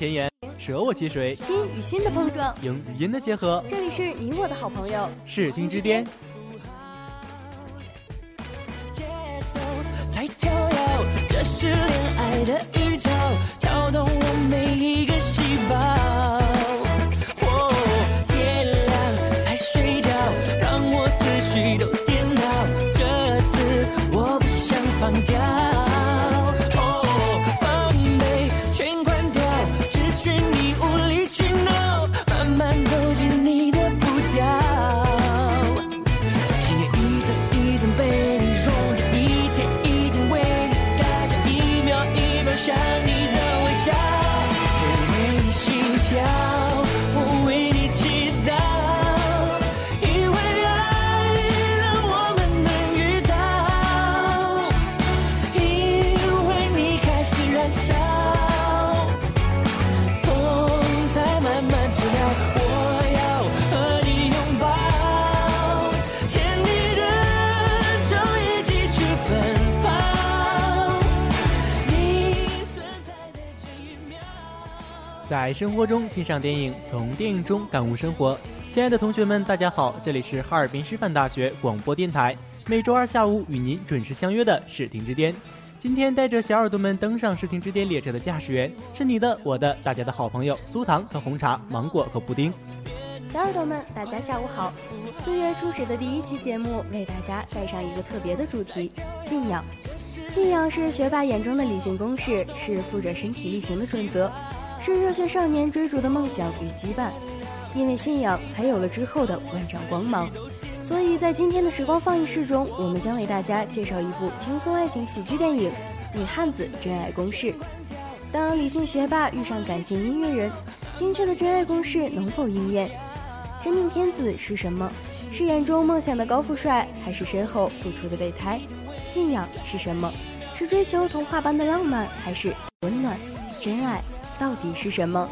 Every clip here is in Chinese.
前沿，舍我其谁，心与心的碰撞。影与音的结合，这里是你我的好朋友，视听之巅。节奏在跳跃，这是恋爱的宇宙，在生活中欣赏电影，从电影中感悟生活。亲爱的同学们，大家好，这里是哈尔滨师范大学广播电台，每周二下午与您准时相约的视听之巅。今天带着小耳朵们登上视听之巅列车的驾驶员是你的、我的、大家的好朋友苏糖和红茶、芒果和布丁。小耳朵们，大家下午好。四月初始的第一期节目，为大家带上一个特别的主题——信仰。信仰是学霸眼中的理性公式，是富者身体力行的准则，是热血少年追逐的梦想与羁绊。因为信仰，才有了之后的万丈光芒。所以在今天的时光放映室中，我们将为大家介绍一部轻松爱情喜剧电影《女汉子真爱公式》。当理性学霸遇上感性音乐人，精确的真爱公式能否应验？真命天子是什么？是眼中梦想的高富帅，还是身后付出的备胎？信仰是什么？是追求童话般的浪漫，还是温暖？真爱到底是什么？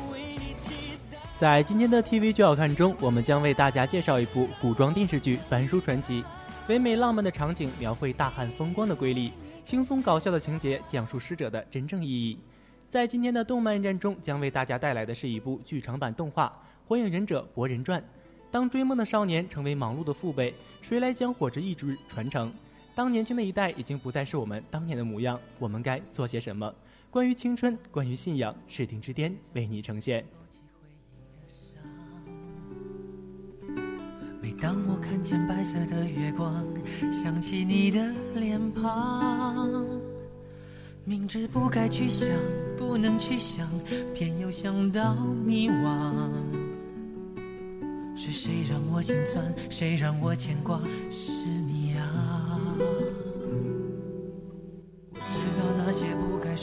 在今天的 TV 剧好看中，我们将为大家介绍一部古装电视剧《班叔传奇》，唯美浪漫的场景描绘大汉风光的瑰丽，轻松搞笑的情节讲述使者的真正意义。在今天的动漫站中，将为大家带来的是一部剧场版动画《火影忍者博人传》。当追梦的少年成为忙碌的父辈，谁来将火之意志传承？当年轻的一代已经不再是我们当年的模样，我们该做些什么？关于青春，关于信仰，视听之巅为你呈现。每当我看见白色的月光，想起你的脸庞，明知不该去想，不能去想，偏又想到迷惘。是谁让我心酸？谁让我牵挂？是你啊！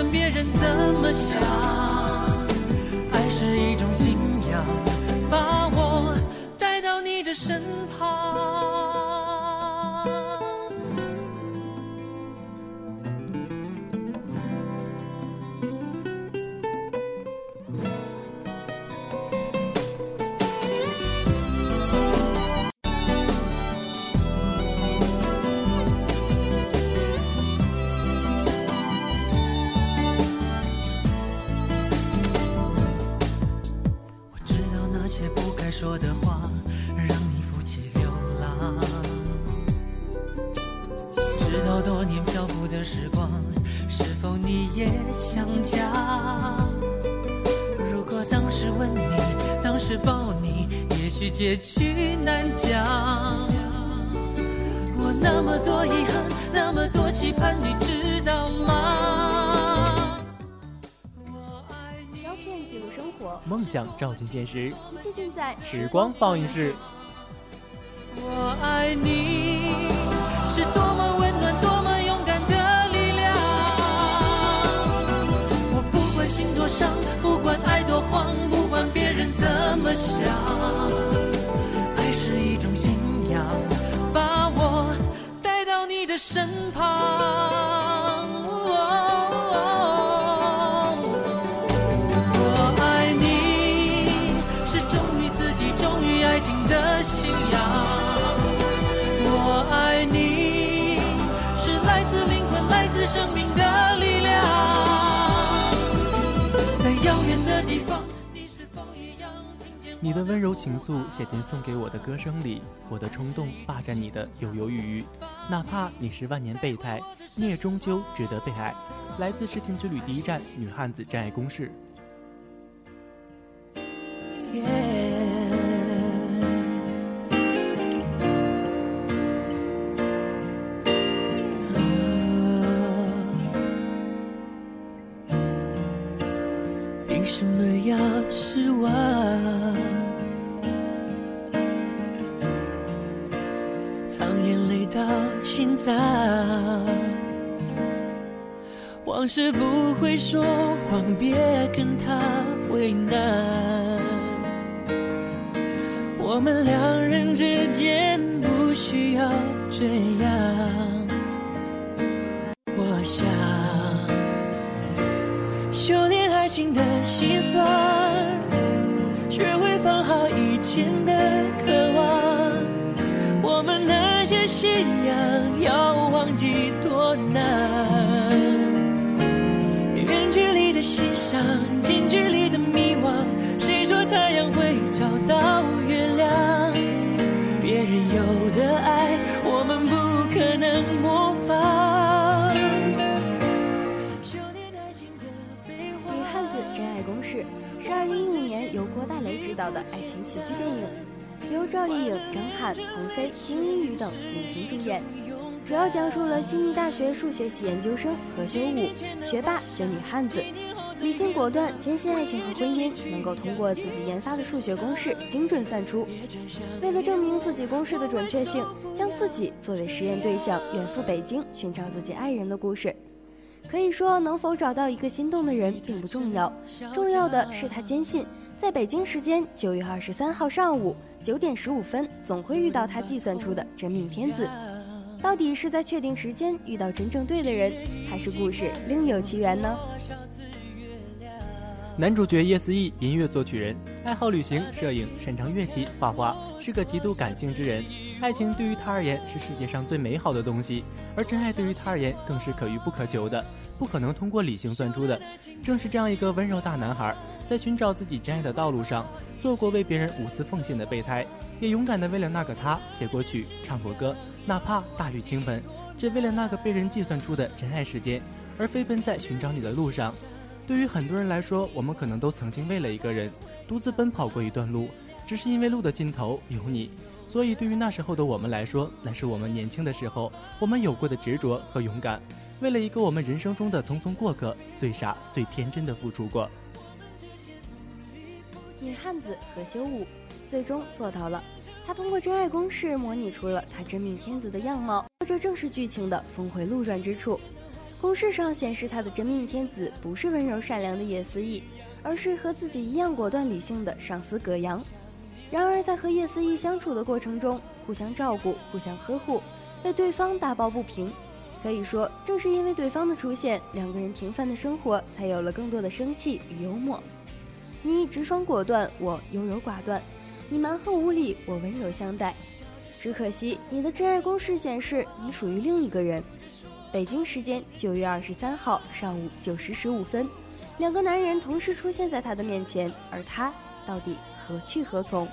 管别人怎么想，爱是一种信仰，把我带到你的身旁。说的话，让你负气流浪。想知道多年漂浮的时光，是否你也想家？如果当时吻你，当时抱你，也许结局难讲。我那么多遗憾，那么多期盼，你知梦想照进现实，一切尽在时光放映室。我爱你，是多么温暖，多么勇敢的力量。我不管心多伤，不管爱多慌，不管别人怎么想，爱是一种信仰，把我带到你的身旁。你的温柔情愫写进送给我的歌声里，我的冲动霸占你的犹犹豫豫。哪怕你是万年备胎，你也终究值得被爱。来自《视听之旅》第一站，女汉子真爱公式。凭什么要失望？心脏，往事不会说谎，别跟他为难。我们两人之间不需要这样，我想。修炼爱情的心酸，学会放好以前的渴望。我们那些信仰要忘记多难。远距离的欣赏，近距离的迷惘。谁说太阳会找到月亮？别人有的爱，我们不可能模仿。修炼爱情的悲欢女汉子真爱公式是二零一五年由郭大雷执导的爱情喜剧电影，由赵丽颖、张翰、彭飞、丁一宇等领衔主演，主要讲述了悉尼大学数学系研究生何修武学霸兼女汉子，理性果断，坚信爱情和婚姻能够通过自己研发的数学公式精准算出。为了证明自己公式的准确性，将自己作为实验对象远赴北京寻找自己爱人的故事。可以说，能否找到一个心动的人并不重要，重要的是他坚信，在北京时间九月二十三号上午九点十五分，总会遇到他计算出的真命天子。到底是在确定时间遇到真正对的人，还是故事另有其缘呢？男主角叶思义，音乐作曲人，爱好旅行、摄影，擅长乐器、画画，是个极度感性之人。爱情对于他而言是世界上最美好的东西，而真爱对于他而言更是可遇不可求的。不可能通过理性算出的。正是这样一个温柔大男孩，在寻找自己真爱的道路上，做过为别人无私奉献的备胎，也勇敢的为了那个他写过曲、唱过歌，哪怕大雨倾盆，只为了那个被人计算出的真爱时间，而飞奔在寻找你的路上。对于很多人来说，我们可能都曾经为了一个人独自奔跑过一段路，只是因为路的尽头有你。所以，对于那时候的我们来说，那是我们年轻的时候，我们有过的执着和勇敢，为了一个我们人生中的匆匆过客，最傻、最天真的付出过。女汉子何修武最终做到了，她通过真爱公式模拟出了她真命天子的样貌，这正是剧情的峰回路转之处。公式上显示，她的真命天子不是温柔善良的叶思义，而是和自己一样果断理性的上司葛阳。然而，在和叶思义相处的过程中，互相照顾、互相呵护，为对方打抱不平。可以说，正是因为对方的出现，两个人平凡的生活才有了更多的生气与幽默。你直爽果断，我优柔寡断；你蛮横无理，我温柔相待。只可惜，你的真爱公式显示你属于另一个人。北京时间九月二十三号上午九时十五分，两个男人同时出现在他的面前，而他到底？何去何从？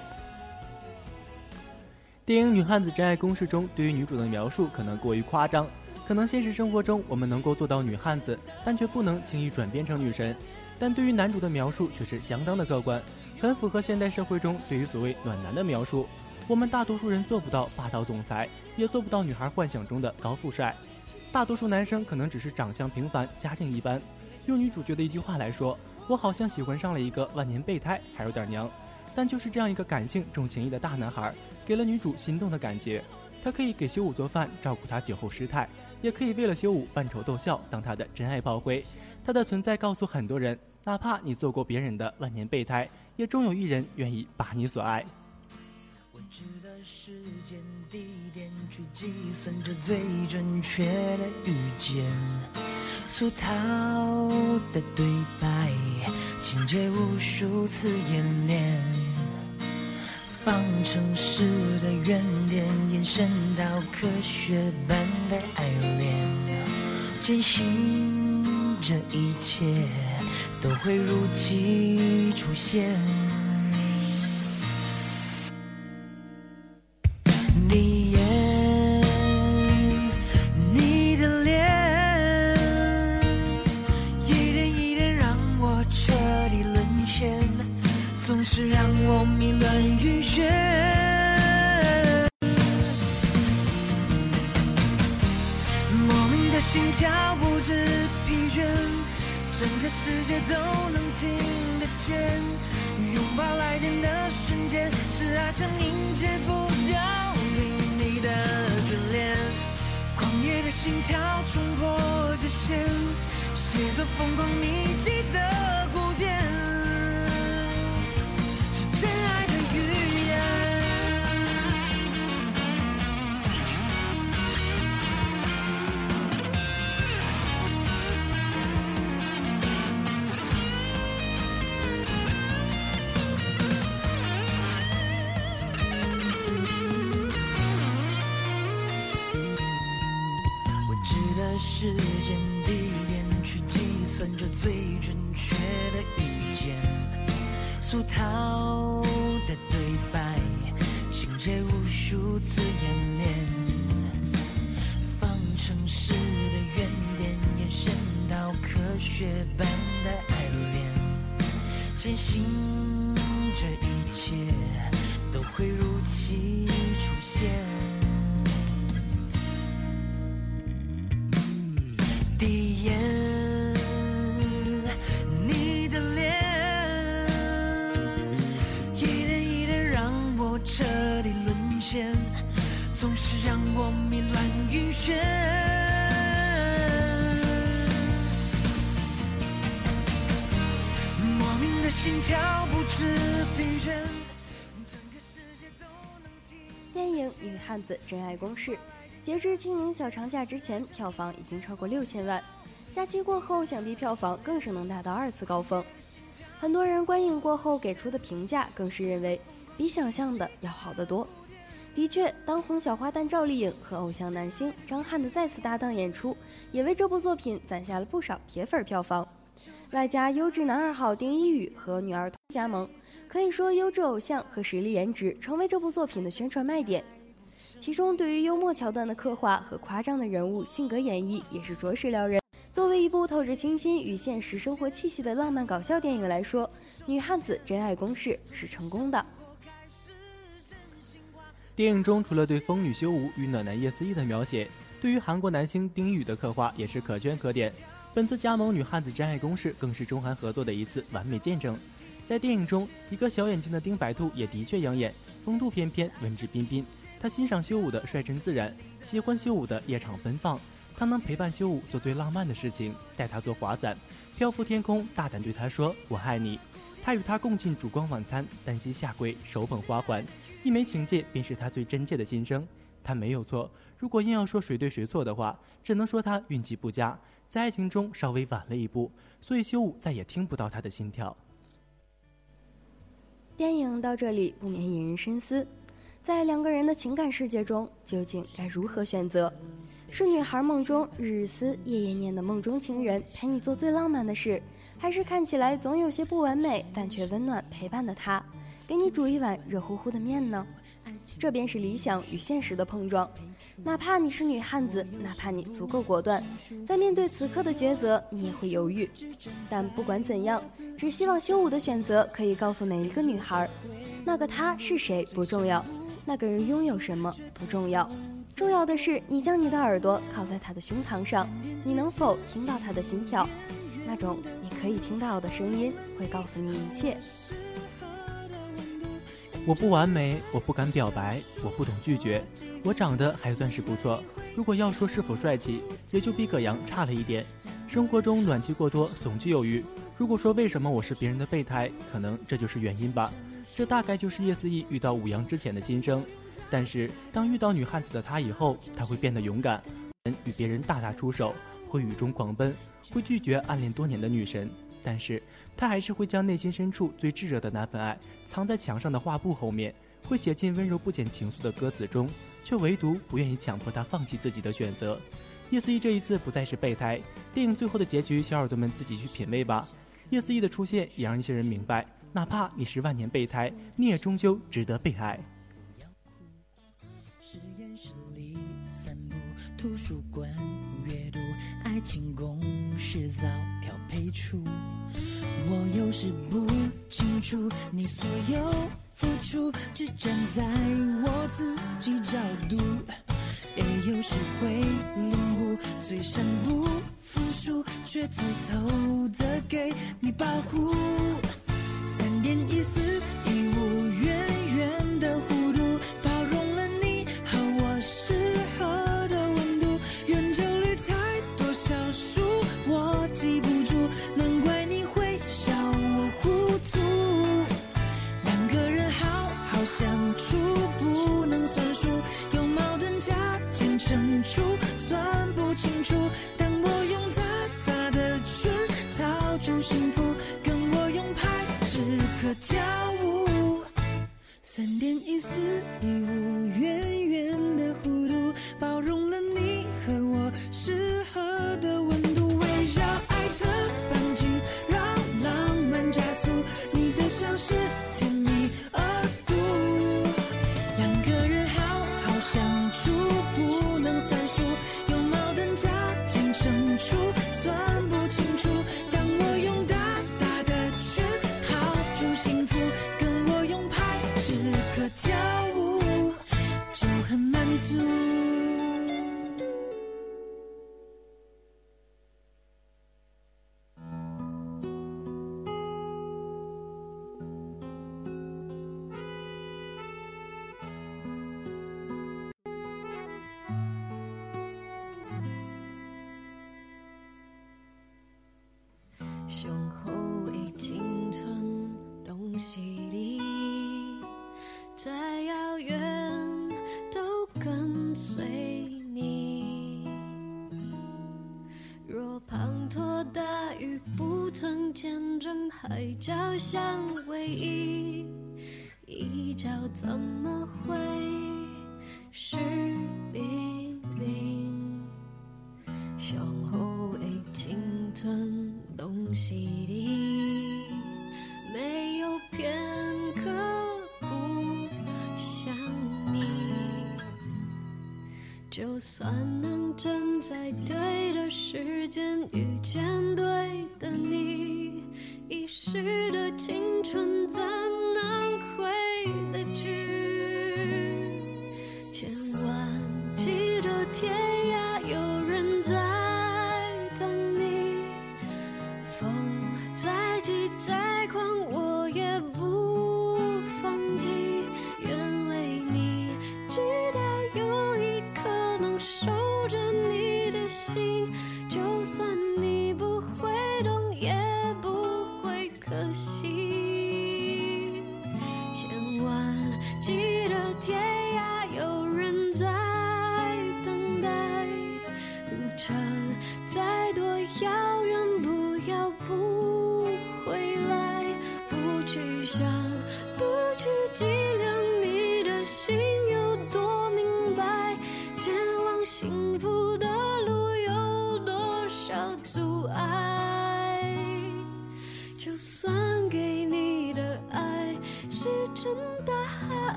电影《女汉子真爱公式》中对于女主的描述可能过于夸张，可能现实生活中我们能够做到女汉子，但却不能轻易转变成女神。但对于男主的描述却是相当的客观，很符合现代社会中对于所谓暖男的描述。我们大多数人做不到霸道总裁，也做不到女孩幻想中的高富帅。大多数男生可能只是长相平凡，家境一般。用女主角的一句话来说。我好像喜欢上了一个万年备胎，还有点娘，但就是这样一个感性重情义的大男孩，给了女主心动的感觉。他可以给修武做饭，照顾他酒后失态，也可以为了修武扮丑逗笑，当他的真爱炮灰。他的存在告诉很多人，哪怕你做过别人的万年备胎，也终有一人愿意把你所爱。我知的时间地点，去计算着最准确的遇见。俗套的对白，情节无数次演练，方程式的原点延伸到科学般的爱恋，坚信这一切都会如期出现。你眼，你的脸，一点一点让我彻底沦陷，总是让我迷乱晕眩，莫名的心跳不知疲倦。整个世界都能听得见。拥抱来电的瞬间，是爱将迎接不掉对你的眷恋。狂野的心跳冲破界限，写作疯狂秘籍的。总是让我迷恋云雪电影《女汉子真爱公式》截至清明小长假之前，票房已经超过六千万。假期过后，想必票房更是能达到二次高峰。很多人观影过后给出的评价，更是认为比想象的要好得多。的确，当红小花旦赵丽颖和偶像男星张翰的再次搭档演出，也为这部作品攒下了不少铁粉票房。外加优质男二号丁一宇和女二加盟，可以说优质偶像和实力颜值成为这部作品的宣传卖点。其中，对于幽默桥段的刻画和夸张的人物性格演绎，也是着实撩人。作为一部透着清新与现实生活气息的浪漫搞笑电影来说，《女汉子真爱公式》是成功的。电影中除了对风女修武与暖男叶思义的描写，对于韩国男星丁一宇的刻画也是可圈可点。本次加盟女汉子真爱公式更是中韩合作的一次完美见证。在电影中，一个小眼睛的丁白兔也的确养眼，风度翩翩，文质彬彬。他欣赏修武的率真自然，喜欢修武的夜场奔放。他能陪伴修武做最浪漫的事情，带他做滑伞，漂浮天空，大胆对他说“我爱你”。他与他共进烛光晚餐，单膝下跪，手捧花环。一枚情戒，便是他最真切的心声。他没有错。如果硬要说谁对谁错的话，只能说他运气不佳，在爱情中稍微晚了一步，所以修武再也听不到他的心跳。电影到这里不免引人深思，在两个人的情感世界中，究竟该如何选择？是女孩梦中日日思夜夜念的梦中情人，陪你做最浪漫的事，还是看起来总有些不完美但却温暖陪伴的他？给你煮一碗热乎乎的面呢，这便是理想与现实的碰撞。哪怕你是女汉子，哪怕你足够果断，在面对此刻的抉择，你也会犹豫。但不管怎样，只希望修武的选择可以告诉每一个女孩，那个他是谁不重要，那个人拥有什么不重要，重要的是你将你的耳朵靠在他的胸膛上，你能否听到他的心跳？那种你可以听到的声音，会告诉你一切。我不完美，我不敢表白，我不懂拒绝。我长得还算是不错，如果要说是否帅气，也就比葛阳差了一点。生活中暖气过多，总具有余。如果说为什么我是别人的备胎，可能这就是原因吧。这大概就是叶思义遇到武阳之前的心声。但是当遇到女汉子的他以后，他会变得勇敢，与别人大打出手，会雨中狂奔，会拒绝暗恋多年的女神。但是。他还是会将内心深处最炙热的那份爱藏在墙上的画布后面，会写进温柔不减情愫的歌词中，却唯独不愿意强迫他放弃自己的选择。叶思义这一次不再是备胎，电影最后的结局，小耳朵们自己去品味吧。叶思义的出现也让一些人明白，哪怕你是万年备胎，你也终究值得被爱。图书馆阅读爱情公式早调配出。我有时不清楚你所有付出，只站在我自己角度，也有时会领悟，嘴上不服输，却偷偷的给你保护。三点一四交相偎依，一觉怎么会？是你你，上好的青春拢是你，没有片刻不想你。就算能站在对的时间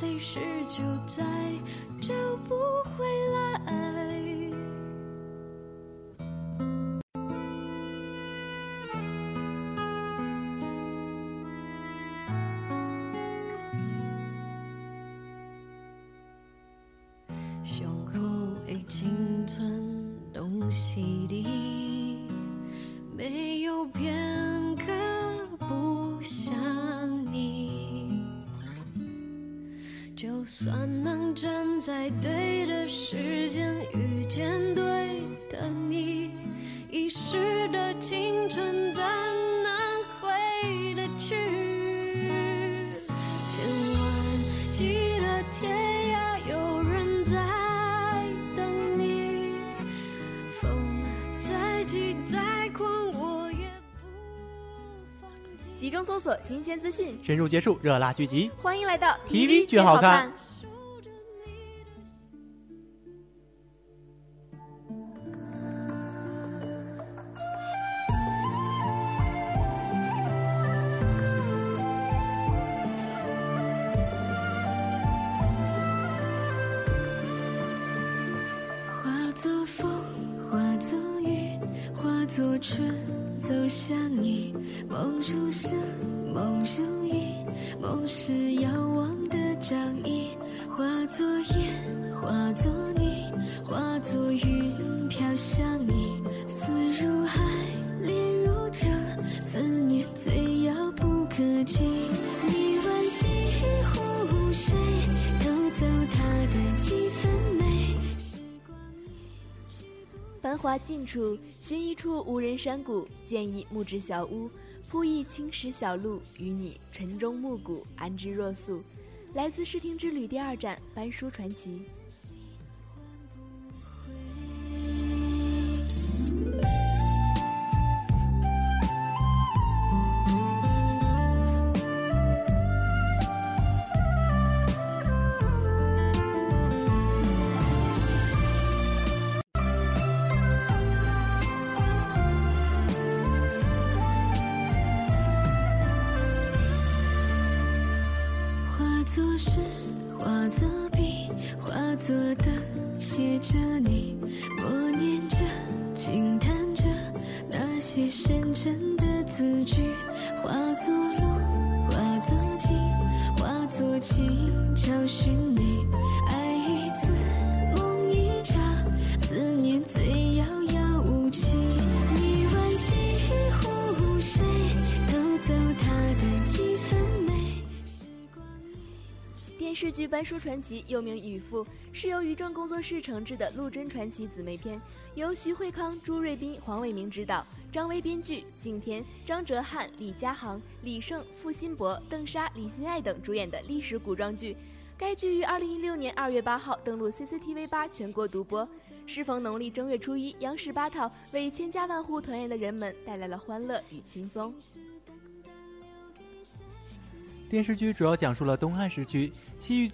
飞逝就在算能站在对的时间遇见对的你，遗失的青春怎能回得去？千万记得天涯有人在等你，风再急再狂我也不放弃。集中搜索新鲜资讯，深入结束热辣剧集。欢迎来到 TV 剧剧好看梦如诗，梦如影，梦是遥望的掌印。化作烟，化作泥，化作云飘向你。思如海，恋如城，思念最遥不可及。你惋惜湖水，偷走它的几分美。繁华尽处，寻一处无人。山谷，建一木质小屋，铺一青石小路，与你晨钟暮鼓，安之若素。来自《视听之旅》第二站，班书传奇。化作路，化作景，化作情，找寻你，爱一次，梦一场，思念最遥遥电视剧《班淑传奇》又名《雨父》，是由于正工作室承制的陆贞传奇姊妹篇，由徐慧康、朱瑞斌、黄伟明执导，张威编剧，景甜、张哲瀚、李佳航、李晟、付辛博、邓莎、李心爱等主演的历史古装剧。该剧于二零一六年二月八号登陆 CCTV 八全国独播。适逢农历正月初一，央视八套为千家万户团圆的人们带来了欢乐与轻松。电视剧主要讲述了东汉时期西域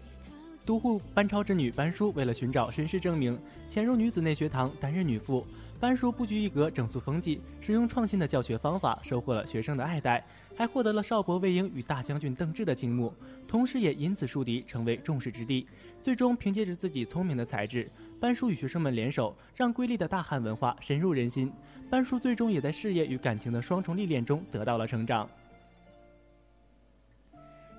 都护班超之女班淑为了寻找身世证明，潜入女子内学堂担任女傅。班淑不拘一格，整肃风纪，使用创新的教学方法，收获了学生的爱戴，还获得了少伯魏婴与大将军邓芝的倾慕，同时也因此树敌，成为众矢之的。最终凭借着自己聪明的才智，班淑与学生们联手，让瑰丽的大汉文化深入人心。班淑最终也在事业与感情的双重历练中得到了成长。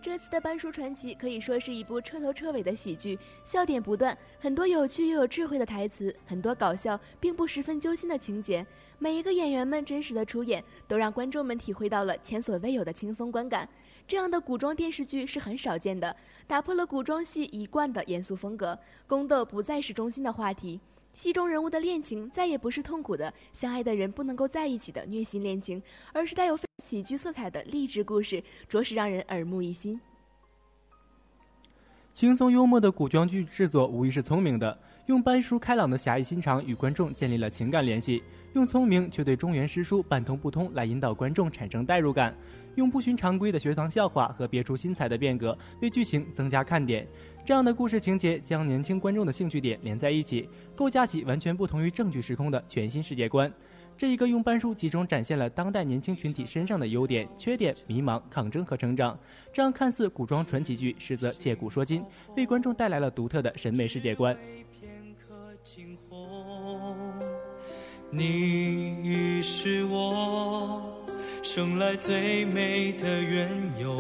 这次的《班淑传奇》可以说是一部彻头彻尾的喜剧，笑点不断，很多有趣又有智慧的台词，很多搞笑并不十分揪心的情节。每一个演员们真实的出演，都让观众们体会到了前所未有的轻松观感。这样的古装电视剧是很少见的，打破了古装戏一贯的严肃风格，宫斗不再是中心的话题。戏中人物的恋情再也不是痛苦的相爱的人不能够在一起的虐心恋情，而是带有喜剧色彩的励志故事，着实让人耳目一新。轻松幽默的古装剧制作无疑是聪明的，用班叔开朗的侠义心肠与观众建立了情感联系，用聪明却对中原诗书半通不通来引导观众产生代入感，用不循常规的学堂笑话和别出心裁的变革为剧情增加看点。这样的故事情节将年轻观众的兴趣点连在一起，构架起完全不同于正剧时空的全新世界观。这一个用班书集中展现了当代年轻群体身上的优点、缺点、迷茫、抗争和成长。这样看似古装传奇剧，实则借古说今，为观众带来了独特的审美世界观。你是我生来最美的缘由。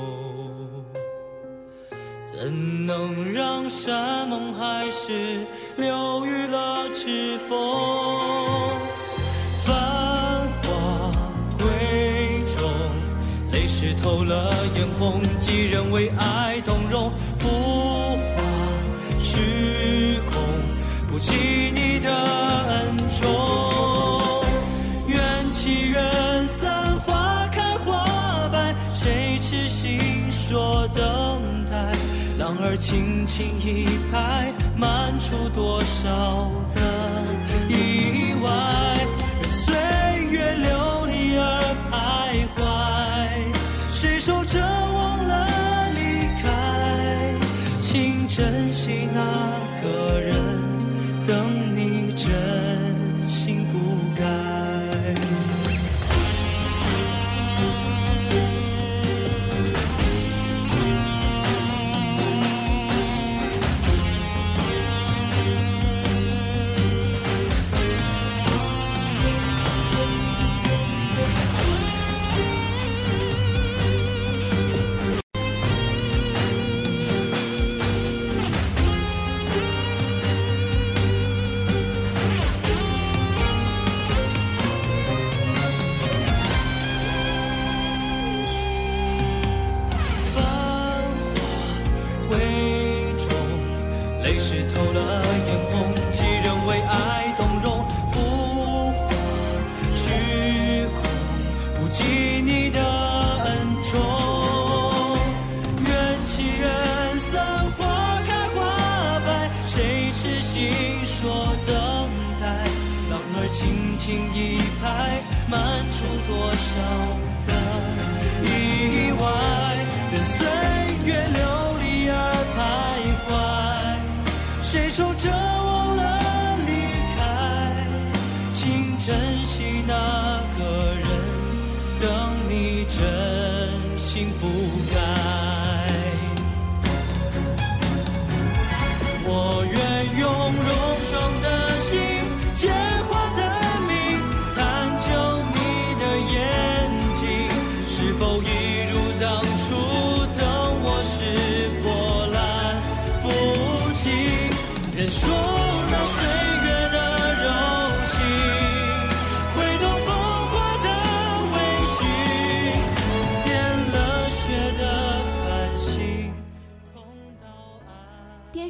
怎能让山盟海誓流于了指缝？繁华闺中，泪湿透了眼红，几人为爱动容？浮华虚空，不及你的恩宠。轻轻一拍，漫出多少的意外？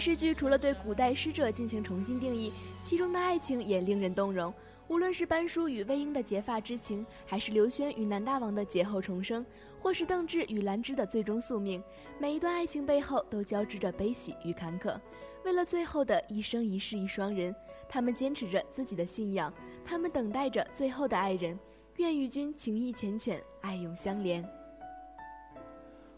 视剧除了对古代诗者进行重新定义，其中的爱情也令人动容。无论是班叔与魏婴的结发之情，还是刘轩与南大王的劫后重生，或是邓志与兰芝的最终宿命，每一段爱情背后都交织着悲喜与坎坷。为了最后的一生一世一双人，他们坚持着自己的信仰，他们等待着最后的爱人。愿与君情意缱绻，爱永相连。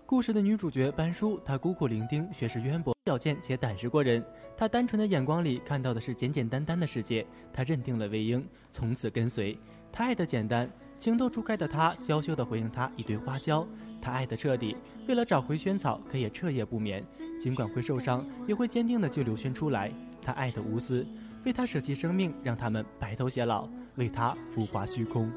故事的女主角班叔，她孤苦伶仃，学识渊博，矫健且胆识过人。她单纯的眼光里看到的是简简单单的世界。她认定了魏婴，从此跟随。她爱的简单，情窦初开的她娇羞地回应他一堆花椒。她爱的彻底，为了找回萱草，可也彻夜不眠。尽管会受伤，也会坚定地救刘轩出来。她爱的无私，为他舍弃生命，让他们白头偕老，为他浮华虚空。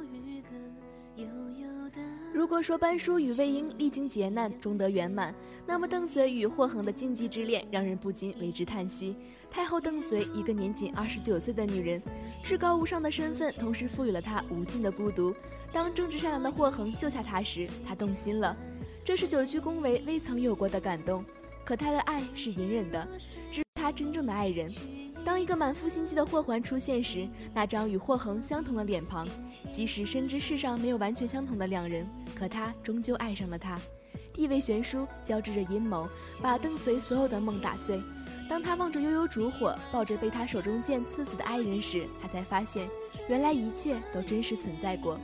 如果说班叔与魏婴历经劫难终得圆满，那么邓绥与霍恒的禁忌之恋让人不禁为之叹息。太后邓绥，一个年仅二十九岁的女人，至高无上的身份，同时赋予了她无尽的孤独。当正直善良的霍恒救下她时，她动心了，这是久居宫闱未曾有过的感动。可她的爱是隐忍的，只是她真正的爱人。当一个满腹心机的霍桓出现时，那张与霍恒相同的脸庞，即使深知世上没有完全相同的两人，可他终究爱上了她。地位悬殊，交织着阴谋，把邓绥所有的梦打碎。当他望着悠悠烛火，抱着被他手中剑刺死的爱人时，他才发现，原来一切都真实存在过。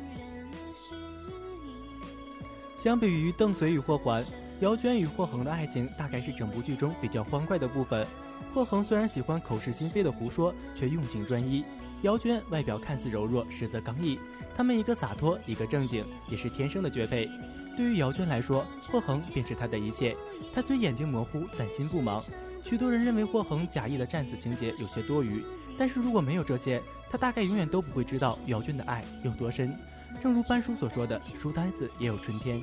相比于邓绥与霍桓，姚娟与霍恒的爱情，大概是整部剧中比较欢快的部分。霍恒虽然喜欢口是心非的胡说，却用情专一。姚娟外表看似柔弱，实则刚毅。他们一个洒脱，一个正经，也是天生的绝配。对于姚娟来说，霍恒便是她的一切。她虽眼睛模糊，但心不盲。许多人认为霍恒假意的战死情节有些多余，但是如果没有这些，他大概永远都不会知道姚娟的爱有多深。正如班叔所说的：“书呆子也有春天。”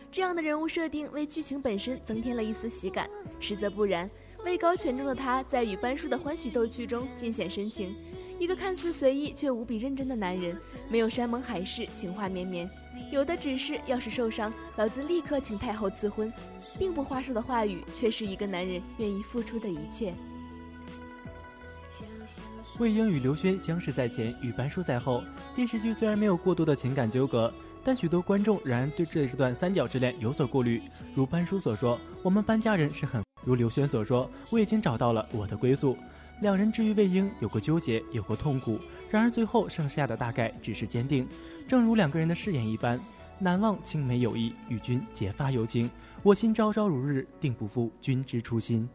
这样的人物设定为剧情本身增添了一丝喜感。实则不然，位高权重的他在与班叔的欢喜逗趣中尽显深情。一个看似随意却无比认真的男人，没有山盟海誓、情话绵绵，有的只是要是受伤，老子立刻请太后赐婚，并不花哨的话语，却是一个男人愿意付出的一切。魏婴与刘轩相识在前，与班叔在后。电视剧虽然没有过多的情感纠葛，但许多观众仍然对这段三角之恋有所顾虑。如班叔所说：“我们班家人是很……”如刘轩所说：“我已经找到了我的归宿。”两人至于魏婴有过纠结，有过痛苦，然而最后剩下的大概只是坚定。正如两个人的誓言一般，难忘青梅友谊，与君结发有情。我心朝朝如日，定不负君之初心。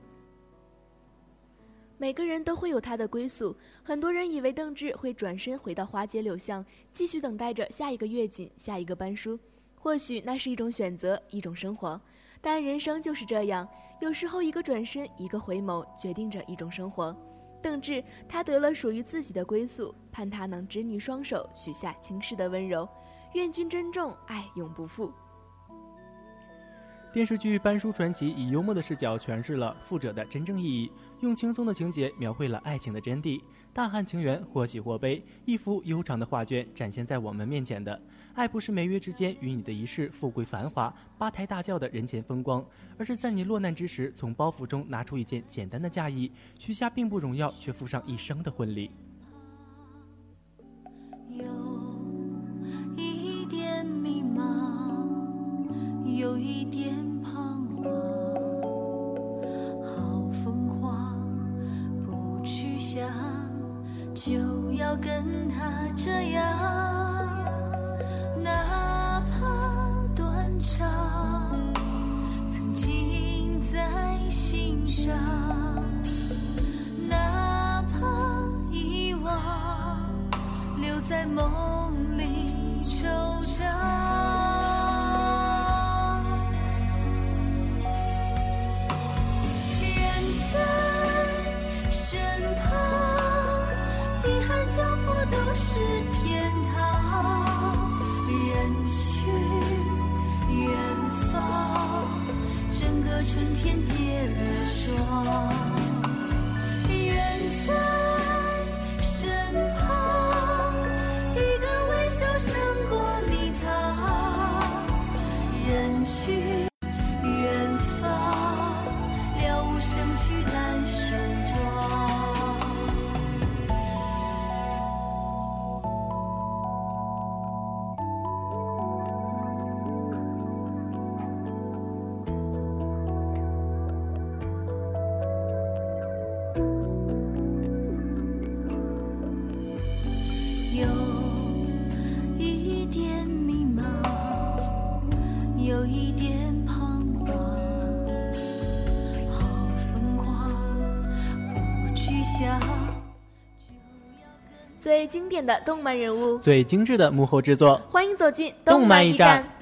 每个人都会有他的归宿，很多人以为邓志会转身回到花街柳巷，继续等待着下一个月锦，下一个班书。或许那是一种选择，一种生活。但人生就是这样，有时候一个转身，一个回眸，决定着一种生活。邓志，他得了属于自己的归宿，盼他能执女双手，许下倾世的温柔。愿君珍重，爱永不负。电视剧《班书传奇》以幽默的视角诠释了富者的真正意义。用轻松的情节描绘了爱情的真谛，大汉情缘或喜或悲，一幅悠长的画卷展现在我们面前的爱，不是眉月之间与你的一世富贵繁华、八抬大轿的人前风光，而是在你落难之时，从包袱中拿出一件简单的嫁衣，许下并不荣耀却付上一生的婚礼。有一点迷茫，有一点彷徨。跟他这样，哪怕断肠，曾经在心上，哪怕遗忘，留在梦里惆最经典的动漫人物，最精致的幕后制作，欢迎走进动漫驿站。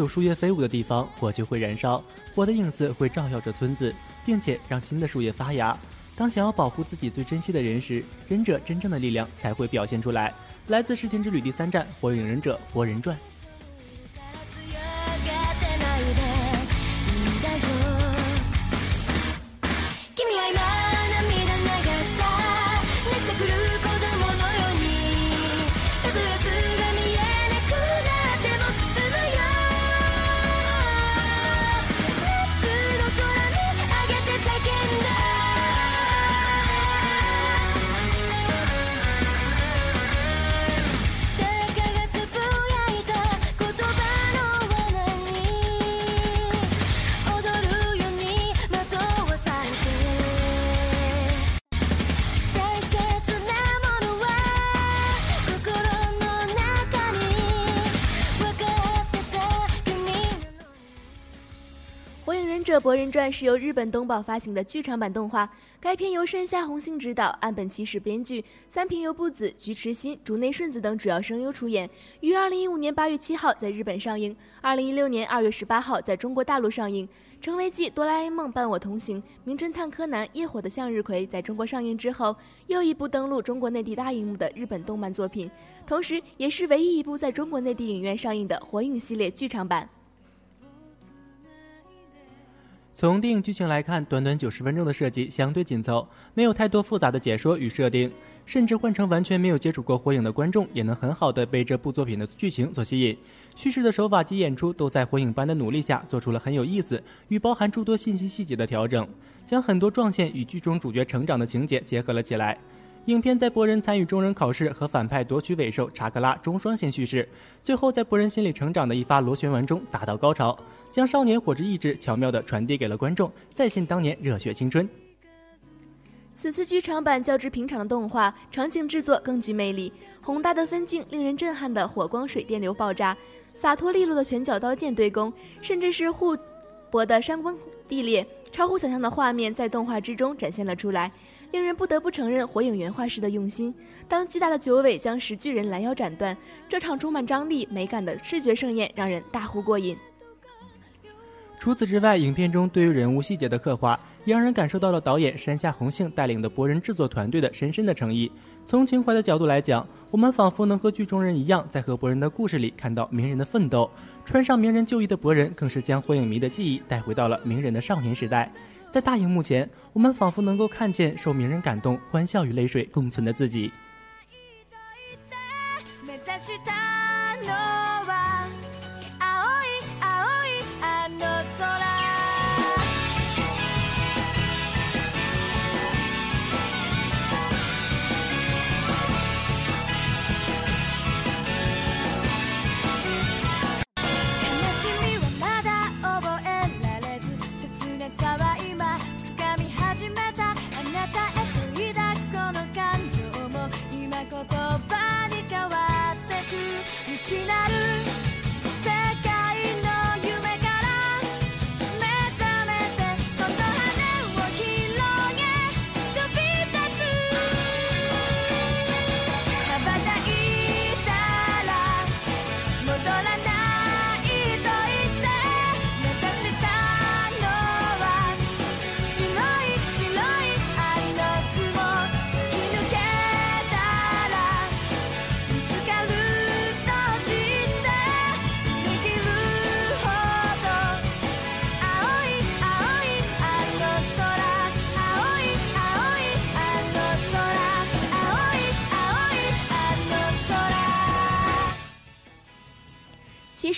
有树叶飞舞的地方，火就会燃烧。我的影子会照耀着村子，并且让新的树叶发芽。当想要保护自己最珍惜的人时，忍者真正的力量才会表现出来。来自《侍天之旅》第三站，《火影忍者博人传》。《博人传》是由日本东宝发行的剧场版动画，该片由山下宏信执导，岸本齐史编剧，三平由步子、菊池心、竹内顺子等主要声优出演，于二零一五年八月七号在日本上映，二零一六年二月十八号在中国大陆上映。成为继《哆啦 A 梦伴我同行》《名侦探柯南》《夜火的向日葵》在中国上映之后，又一部登陆中国内地大荧幕的日本动漫作品，同时也是唯一一部在中国内地影院上映的《火影》系列剧场版。从电影剧情来看，短短九十分钟的设计相对紧凑，没有太多复杂的解说与设定，甚至换成完全没有接触过火影的观众，也能很好的被这部作品的剧情所吸引。叙事的手法及演出都在火影班的努力下做出了很有意思与包含诸多信息细节的调整，将很多撞线与剧中主角成长的情节结合了起来。影片在博人参与中忍考试和反派夺取尾兽查克拉中双线叙事，最后在博人心理成长的一发螺旋丸中达到高潮，将少年火之意志巧妙地传递给了观众，再现当年热血青春。此次剧场版较之平常的动画，场景制作更具魅力，宏大的分镜、令人震撼的火光水电流爆炸、洒脱利落的拳脚刀剑对攻，甚至是互搏的山崩地裂，超乎想象的画面在动画之中展现了出来。令人不得不承认火影原画师的用心。当巨大的九尾将石巨人拦腰斩断，这场充满张力、美感的视觉盛宴让人大呼过瘾。除此之外，影片中对于人物细节的刻画，也让人感受到了导演山下宏幸带领的博人制作团队的深深的诚意。从情怀的角度来讲，我们仿佛能和剧中人一样，在和博人的故事里看到鸣人的奋斗。穿上鸣人旧衣的博人，更是将火影迷的记忆带回到了鸣人的少年时代。在大荧幕前，我们仿佛能够看见受名人感动、欢笑与泪水共存的自己。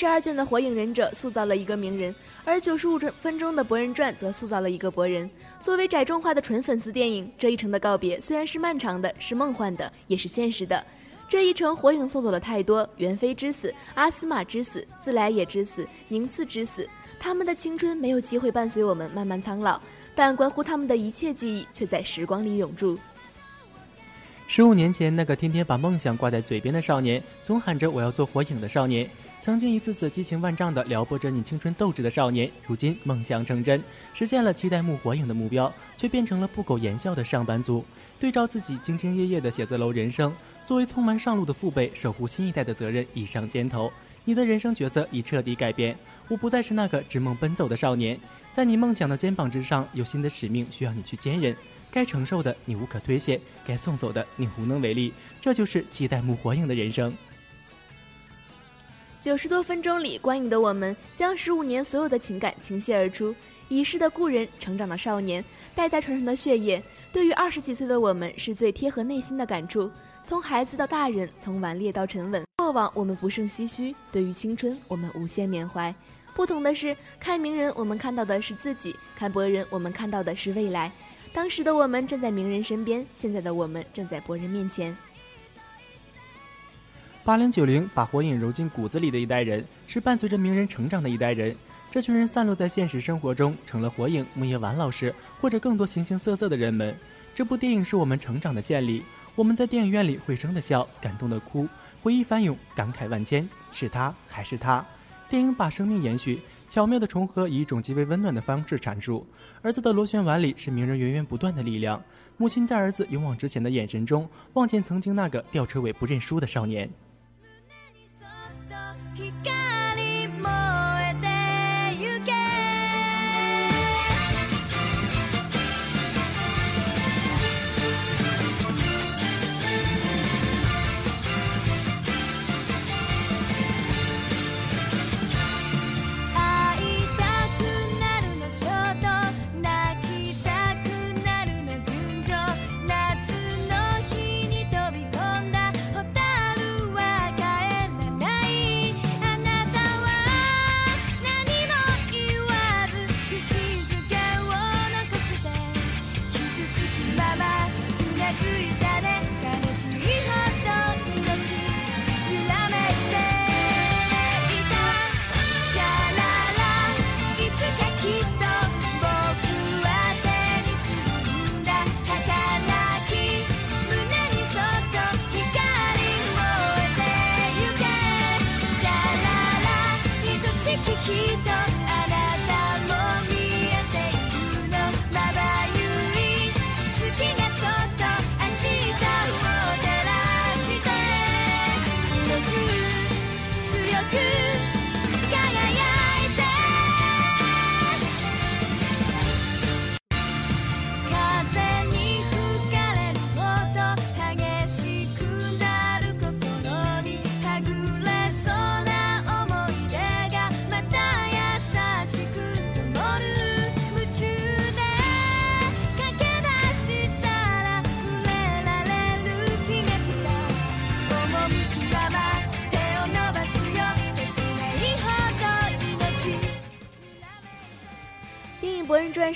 十二卷的《火影忍者》塑造了一个鸣人，而九十五分钟的《博人传》则塑造了一个博人。作为窄众化的纯粉丝电影，这一程的告别虽然是漫长的，是梦幻的，也是现实的。这一程，火影送走了太多：元妃之死、阿斯玛之死、自来也之死、宁次之死。他们的青春没有机会伴随我们慢慢苍老，但关乎他们的一切记忆却在时光里永驻。十五年前，那个天天把梦想挂在嘴边的少年，总喊着我要做火影的少年。曾经一次次激情万丈地撩拨着你青春斗志的少年，如今梦想成真，实现了期待木火影的目标，却变成了不苟言笑的上班族。对照自己兢兢业业的写字楼人生，作为匆忙上路的父辈，守护新一代的责任已上肩头。你的人生角色已彻底改变，我不再是那个直梦奔走的少年，在你梦想的肩膀之上，有新的使命需要你去坚韧。该承受的你无可推卸，该送走的你无能为力。这就是期待木火影的人生。九十多分钟里，观影的我们将十五年所有的情感倾泻而出：已逝的故人，成长的少年，代代传承的血液。对于二十几岁的我们，是最贴合内心的感触。从孩子到大人，从顽劣到沉稳。过往我们不胜唏嘘，对于青春我们无限缅怀。不同的是，看名人，我们看到的是自己；看博人，我们看到的是未来。当时的我们站在名人身边，现在的我们站在博人面前。八零九零把火影揉进骨子里的一代人，是伴随着鸣人成长的一代人。这群人散落在现实生活中，成了火影、木叶丸老师或者更多形形色色的人们。这部电影是我们成长的献礼。我们在电影院里会声的笑，感动的哭，回忆翻涌，感慨万千。是他还是他？电影把生命延续，巧妙的重合，以一种极为温暖的方式阐述。儿子的螺旋丸里是鸣人源源不断的力量。母亲在儿子勇往直前的眼神中，望见曾经那个吊车尾不认输的少年。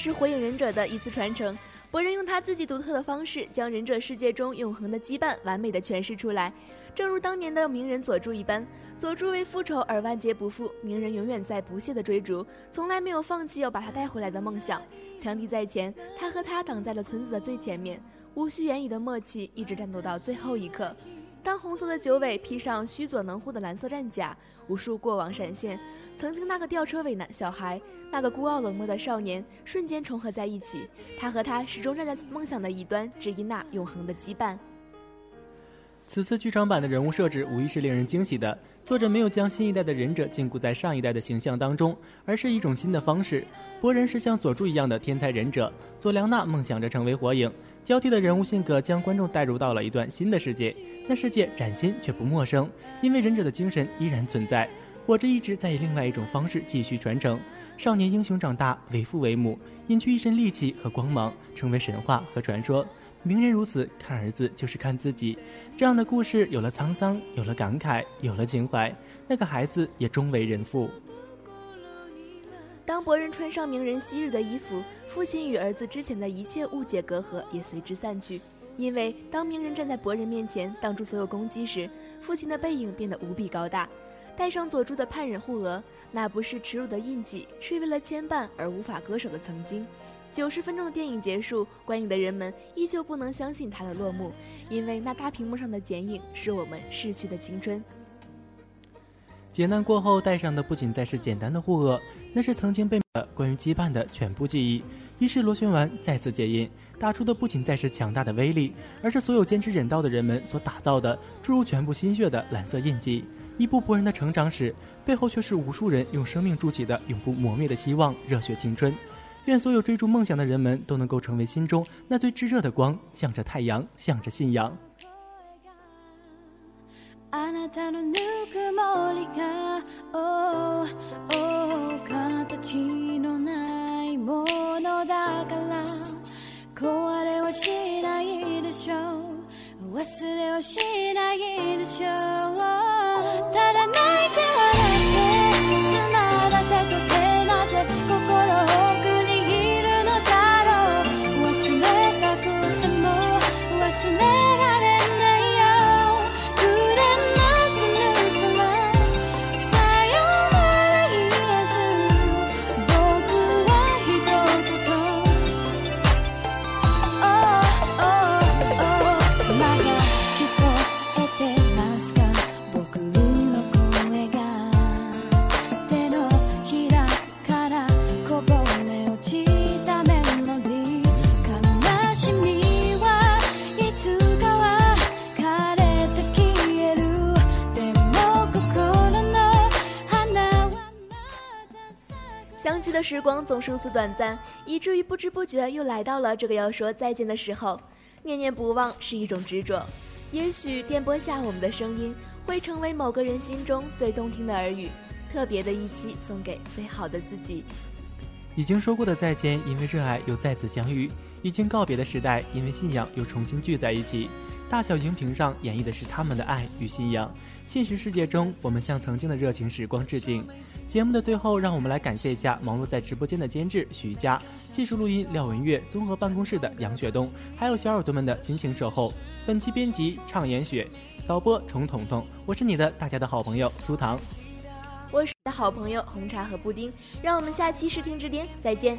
是《火影忍者》的一次传承。博人用他自己独特的方式，将忍者世界中永恒的羁绊完美的诠释出来。正如当年的鸣人佐助一般，佐助为复仇而万劫不复，鸣人永远在不懈的追逐，从来没有放弃要把他带回来的梦想。强敌在前，他和他挡在了村子的最前面，无需言语的默契，一直战斗到最后一刻。当红色的九尾披上须佐能乎的蓝色战甲，无数过往闪现，曾经那个吊车尾男小孩，那个孤傲冷漠的少年，瞬间重合在一起。他和他始终站在梦想的一端，只因那永恒的羁绊。此次剧场版的人物设置无疑是令人惊喜的。作者没有将新一代的忍者禁锢在上一代的形象当中，而是一种新的方式。博人是像佐助一样的天才忍者，佐良娜梦想着成为火影。交替的人物性格将观众带入到了一段新的世界，那世界崭新却不陌生，因为忍者的精神依然存在，活着一直在以另外一种方式继续传承。少年英雄长大，为父为母，隐去一身戾气和光芒，成为神话和传说。鸣人如此，看儿子就是看自己。这样的故事有了沧桑，有了感慨，有了情怀，那个孩子也终为人父。当博人穿上鸣人昔日的衣服，父亲与儿子之前的一切误解隔阂也随之散去。因为当鸣人站在博人面前挡住所有攻击时，父亲的背影变得无比高大。戴上佐助的叛忍护额，那不是耻辱的印记，是为了牵绊而无法割舍的曾经。九十分钟的电影结束，观影的人们依旧不能相信它的落幕，因为那大屏幕上的剪影是我们逝去的青春。劫难过后，戴上的不仅再是简单的护额，那是曾经被关于羁绊的全部记忆。一世螺旋丸再次解印，打出的不仅再是强大的威力，而是所有坚持忍道的人们所打造的注入全部心血的蓝色印记。一部博人的成长史，背后却是无数人用生命筑起的永不磨灭的希望、热血青春。愿所有追逐梦想的人们都能够成为心中那最炙热的光，向着太阳，向着信仰。壊れはしないでしょう。忘れはしないでしょう。ただ的时光总是如此短暂，以至于不知不觉又来到了这个要说再见的时候。念念不忘是一种执着，也许电波下我们的声音会成为某个人心中最动听的耳语，特别的一期送给最好的自己。已经说过的再见，因为热爱又再次相遇；已经告别的时代，因为信仰又重新聚在一起。大小荧屏上演绎的是他们的爱与信仰。现实世界中，我们向曾经的热情时光致敬。节目的最后，让我们来感谢一下忙碌在直播间的监制徐佳、技术录音廖文月、综合办公室的杨雪冬，还有小耳朵们的亲情守候。本期编辑畅言雪，导播虫彤彤，我是你的大家的好朋友苏糖。我是你的好朋友红茶和布丁，让我们下期视听之巅再见。